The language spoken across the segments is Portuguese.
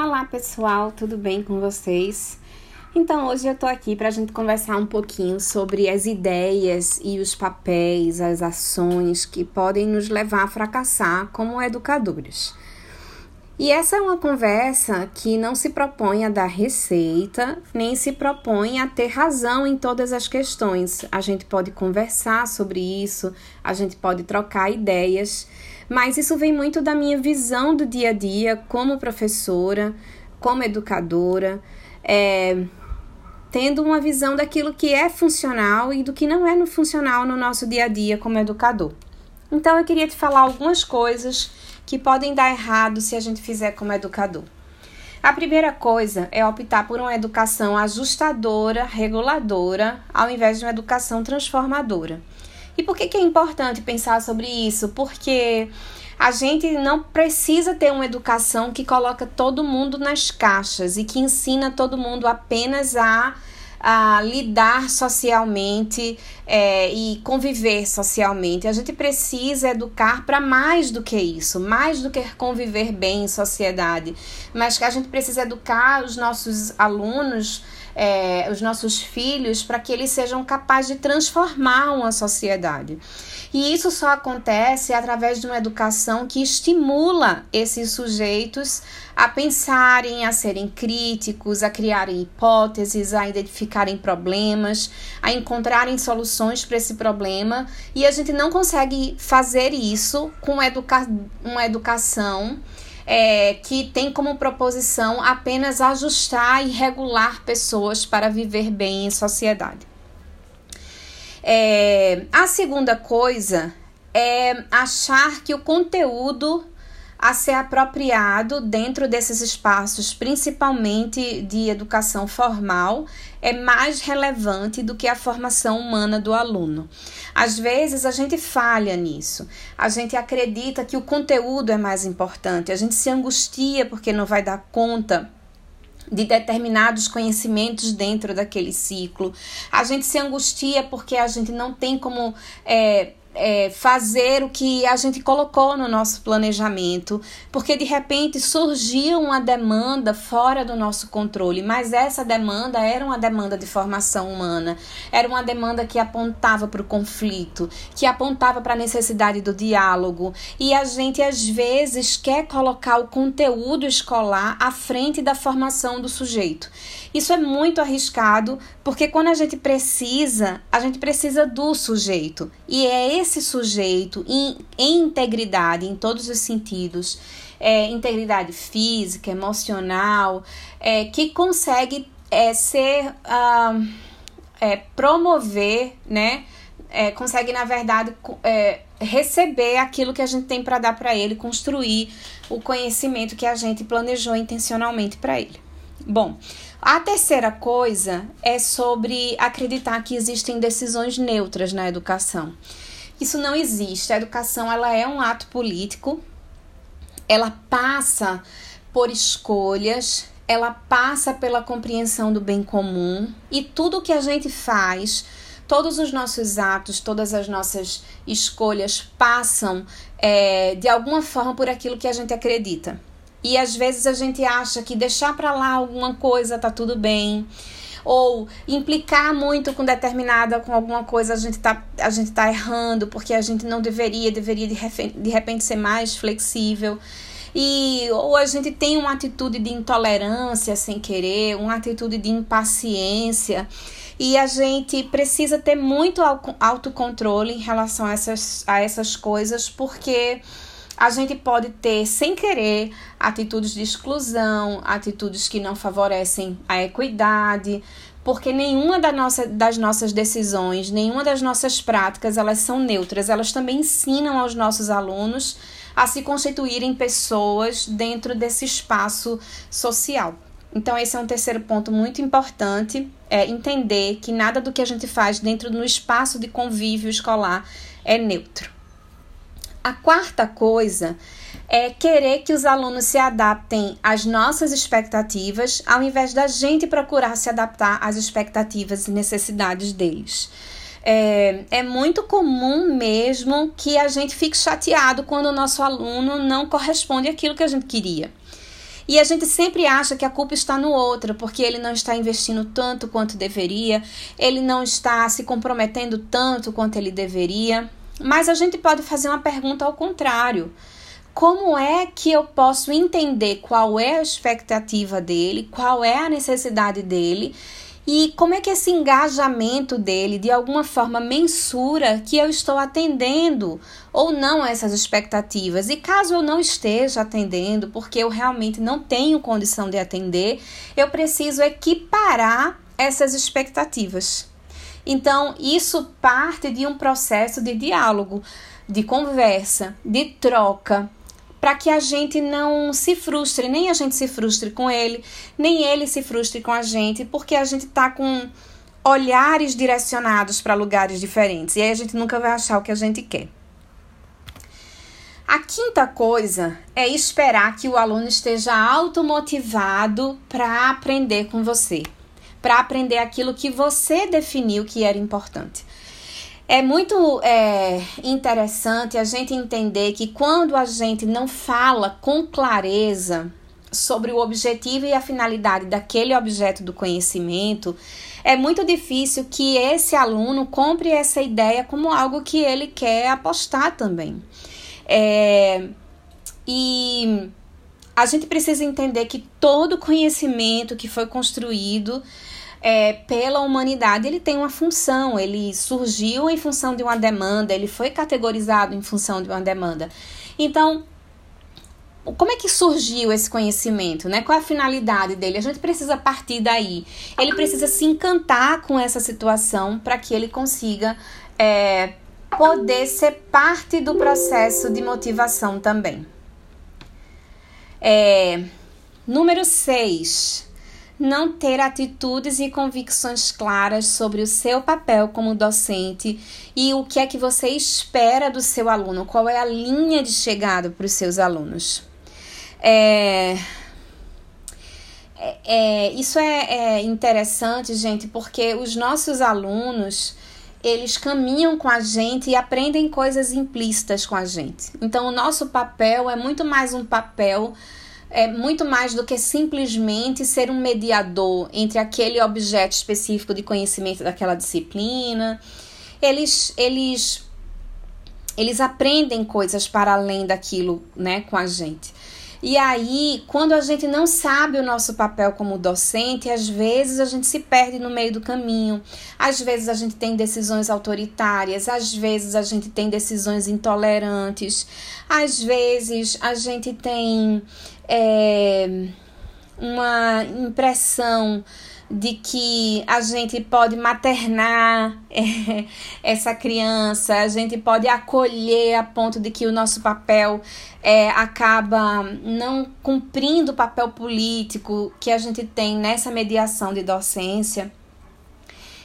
Olá pessoal, tudo bem com vocês? Então hoje eu tô aqui para a gente conversar um pouquinho sobre as ideias e os papéis, as ações que podem nos levar a fracassar como educadores. E essa é uma conversa que não se propõe a dar receita, nem se propõe a ter razão em todas as questões. A gente pode conversar sobre isso, a gente pode trocar ideias, mas isso vem muito da minha visão do dia a dia como professora, como educadora, é, tendo uma visão daquilo que é funcional e do que não é funcional no nosso dia a dia como educador. Então eu queria te falar algumas coisas que podem dar errado se a gente fizer como educador. A primeira coisa é optar por uma educação ajustadora, reguladora, ao invés de uma educação transformadora. E por que, que é importante pensar sobre isso? Porque a gente não precisa ter uma educação que coloca todo mundo nas caixas e que ensina todo mundo apenas a a lidar socialmente é, e conviver socialmente. A gente precisa educar para mais do que isso, mais do que conviver bem em sociedade, mas que a gente precisa educar os nossos alunos. É, os nossos filhos para que eles sejam capazes de transformar uma sociedade. E isso só acontece através de uma educação que estimula esses sujeitos a pensarem, a serem críticos, a criarem hipóteses, a identificarem problemas, a encontrarem soluções para esse problema. E a gente não consegue fazer isso com educa uma educação. É, que tem como proposição apenas ajustar e regular pessoas para viver bem em sociedade. É, a segunda coisa é achar que o conteúdo a ser apropriado dentro desses espaços, principalmente de educação formal, é mais relevante do que a formação humana do aluno. Às vezes a gente falha nisso, a gente acredita que o conteúdo é mais importante, a gente se angustia porque não vai dar conta de determinados conhecimentos dentro daquele ciclo. A gente se angustia porque a gente não tem como é, é, fazer o que a gente colocou no nosso planejamento, porque de repente surgiu uma demanda fora do nosso controle, mas essa demanda era uma demanda de formação humana, era uma demanda que apontava para o conflito, que apontava para a necessidade do diálogo, e a gente às vezes quer colocar o conteúdo escolar à frente da formação do sujeito. Isso é muito arriscado, porque quando a gente precisa, a gente precisa do sujeito, e é esse sujeito em, em integridade, em todos os sentidos, é, integridade física, emocional, é, que consegue é, ser, uh, é, promover, né? É, consegue, na verdade, é, receber aquilo que a gente tem para dar para ele, construir o conhecimento que a gente planejou intencionalmente para ele. Bom, a terceira coisa é sobre acreditar que existem decisões neutras na educação. Isso não existe. A educação ela é um ato político. Ela passa por escolhas, ela passa pela compreensão do bem comum e tudo que a gente faz, todos os nossos atos, todas as nossas escolhas passam é, de alguma forma por aquilo que a gente acredita. E às vezes a gente acha que deixar para lá alguma coisa tá tudo bem ou implicar muito com determinada, com alguma coisa, a gente tá, a gente tá errando, porque a gente não deveria, deveria de, repente ser mais flexível. E ou a gente tem uma atitude de intolerância sem querer, uma atitude de impaciência. E a gente precisa ter muito autocontrole em relação a essas, a essas coisas, porque a gente pode ter, sem querer, atitudes de exclusão, atitudes que não favorecem a equidade, porque nenhuma da nossa, das nossas decisões, nenhuma das nossas práticas, elas são neutras. Elas também ensinam aos nossos alunos a se constituírem pessoas dentro desse espaço social. Então, esse é um terceiro ponto muito importante, é entender que nada do que a gente faz dentro do espaço de convívio escolar é neutro. A quarta coisa é querer que os alunos se adaptem às nossas expectativas, ao invés da gente procurar se adaptar às expectativas e necessidades deles. É, é, muito comum mesmo que a gente fique chateado quando o nosso aluno não corresponde àquilo que a gente queria. E a gente sempre acha que a culpa está no outro, porque ele não está investindo tanto quanto deveria, ele não está se comprometendo tanto quanto ele deveria. Mas a gente pode fazer uma pergunta ao contrário. Como é que eu posso entender qual é a expectativa dele, qual é a necessidade dele e como é que esse engajamento dele de alguma forma mensura que eu estou atendendo ou não essas expectativas? E caso eu não esteja atendendo, porque eu realmente não tenho condição de atender, eu preciso equiparar essas expectativas. Então, isso parte de um processo de diálogo, de conversa, de troca, para que a gente não se frustre, nem a gente se frustre com ele, nem ele se frustre com a gente, porque a gente tá com olhares direcionados para lugares diferentes e aí a gente nunca vai achar o que a gente quer. A quinta coisa é esperar que o aluno esteja automotivado para aprender com você, para aprender aquilo que você definiu que era importante. É muito é, interessante a gente entender que quando a gente não fala com clareza sobre o objetivo e a finalidade daquele objeto do conhecimento, é muito difícil que esse aluno compre essa ideia como algo que ele quer apostar também. É, e a gente precisa entender que todo conhecimento que foi construído é, pela humanidade, ele tem uma função, ele surgiu em função de uma demanda, ele foi categorizado em função de uma demanda. Então, como é que surgiu esse conhecimento, né? Qual é a finalidade dele? A gente precisa partir daí. Ele precisa se encantar com essa situação para que ele consiga é, poder ser parte do processo de motivação também. É, número 6 não ter atitudes e convicções claras sobre o seu papel como docente e o que é que você espera do seu aluno, qual é a linha de chegada para os seus alunos. É, é, é isso é, é interessante, gente, porque os nossos alunos eles caminham com a gente e aprendem coisas implícitas com a gente. Então, o nosso papel é muito mais um papel é muito mais do que simplesmente ser um mediador entre aquele objeto específico de conhecimento daquela disciplina. Eles, eles, eles aprendem coisas para além daquilo, né, com a gente. E aí, quando a gente não sabe o nosso papel como docente, às vezes a gente se perde no meio do caminho. Às vezes a gente tem decisões autoritárias, às vezes a gente tem decisões intolerantes, às vezes a gente tem é, uma impressão de que a gente pode maternar é, essa criança, a gente pode acolher a ponto de que o nosso papel é, acaba não cumprindo o papel político que a gente tem nessa mediação de docência.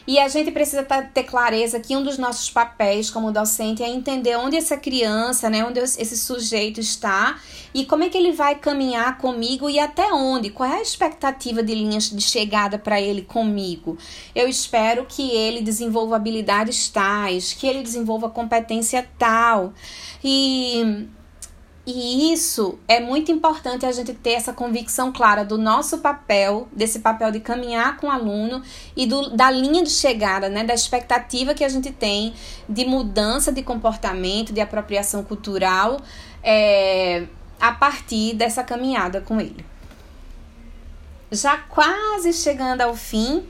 E a gente precisa ter clareza que um dos nossos papéis como docente é entender onde essa criança, né, onde esse sujeito está e como é que ele vai caminhar comigo e até onde, qual é a expectativa de linhas de chegada para ele comigo. Eu espero que ele desenvolva habilidades tais, que ele desenvolva competência tal. E e isso é muito importante a gente ter essa convicção clara do nosso papel, desse papel de caminhar com o aluno e do, da linha de chegada, né, da expectativa que a gente tem de mudança de comportamento, de apropriação cultural, é, a partir dessa caminhada com ele. Já quase chegando ao fim,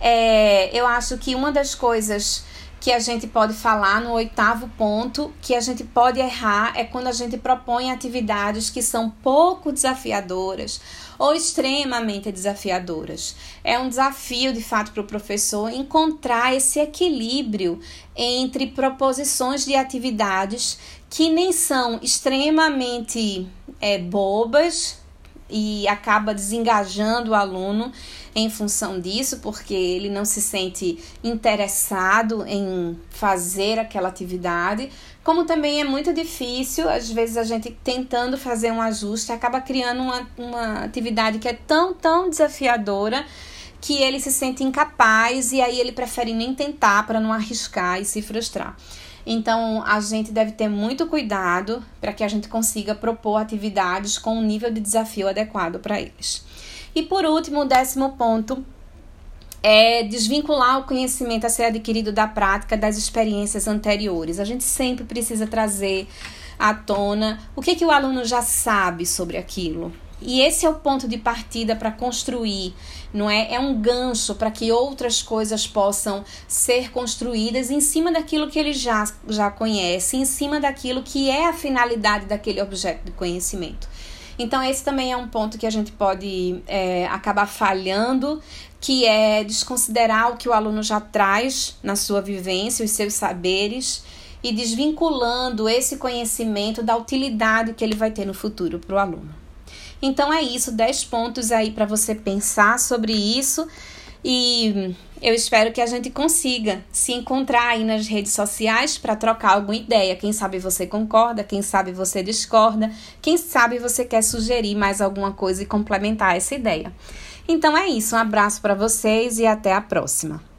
é, eu acho que uma das coisas que a gente pode falar no oitavo ponto que a gente pode errar é quando a gente propõe atividades que são pouco desafiadoras ou extremamente desafiadoras. É um desafio, de fato, para o professor encontrar esse equilíbrio entre proposições de atividades que nem são extremamente é, bobas e acaba desengajando o aluno em função disso, porque ele não se sente interessado em fazer aquela atividade, como também é muito difícil, às vezes a gente tentando fazer um ajuste acaba criando uma, uma atividade que é tão, tão desafiadora que ele se sente incapaz e aí ele prefere nem tentar para não arriscar e se frustrar. Então, a gente deve ter muito cuidado para que a gente consiga propor atividades com um nível de desafio adequado para eles. E por último, o décimo ponto é desvincular o conhecimento a ser adquirido da prática das experiências anteriores. A gente sempre precisa trazer à tona o que, que o aluno já sabe sobre aquilo. E esse é o ponto de partida para construir, não é? É um gancho para que outras coisas possam ser construídas em cima daquilo que ele já, já conhece, em cima daquilo que é a finalidade daquele objeto de conhecimento. Então, esse também é um ponto que a gente pode é, acabar falhando, que é desconsiderar o que o aluno já traz na sua vivência, os seus saberes, e desvinculando esse conhecimento da utilidade que ele vai ter no futuro para o aluno. Então, é isso, 10 pontos aí para você pensar sobre isso. E eu espero que a gente consiga se encontrar aí nas redes sociais para trocar alguma ideia. Quem sabe você concorda, quem sabe você discorda, quem sabe você quer sugerir mais alguma coisa e complementar essa ideia. Então é isso, um abraço para vocês e até a próxima.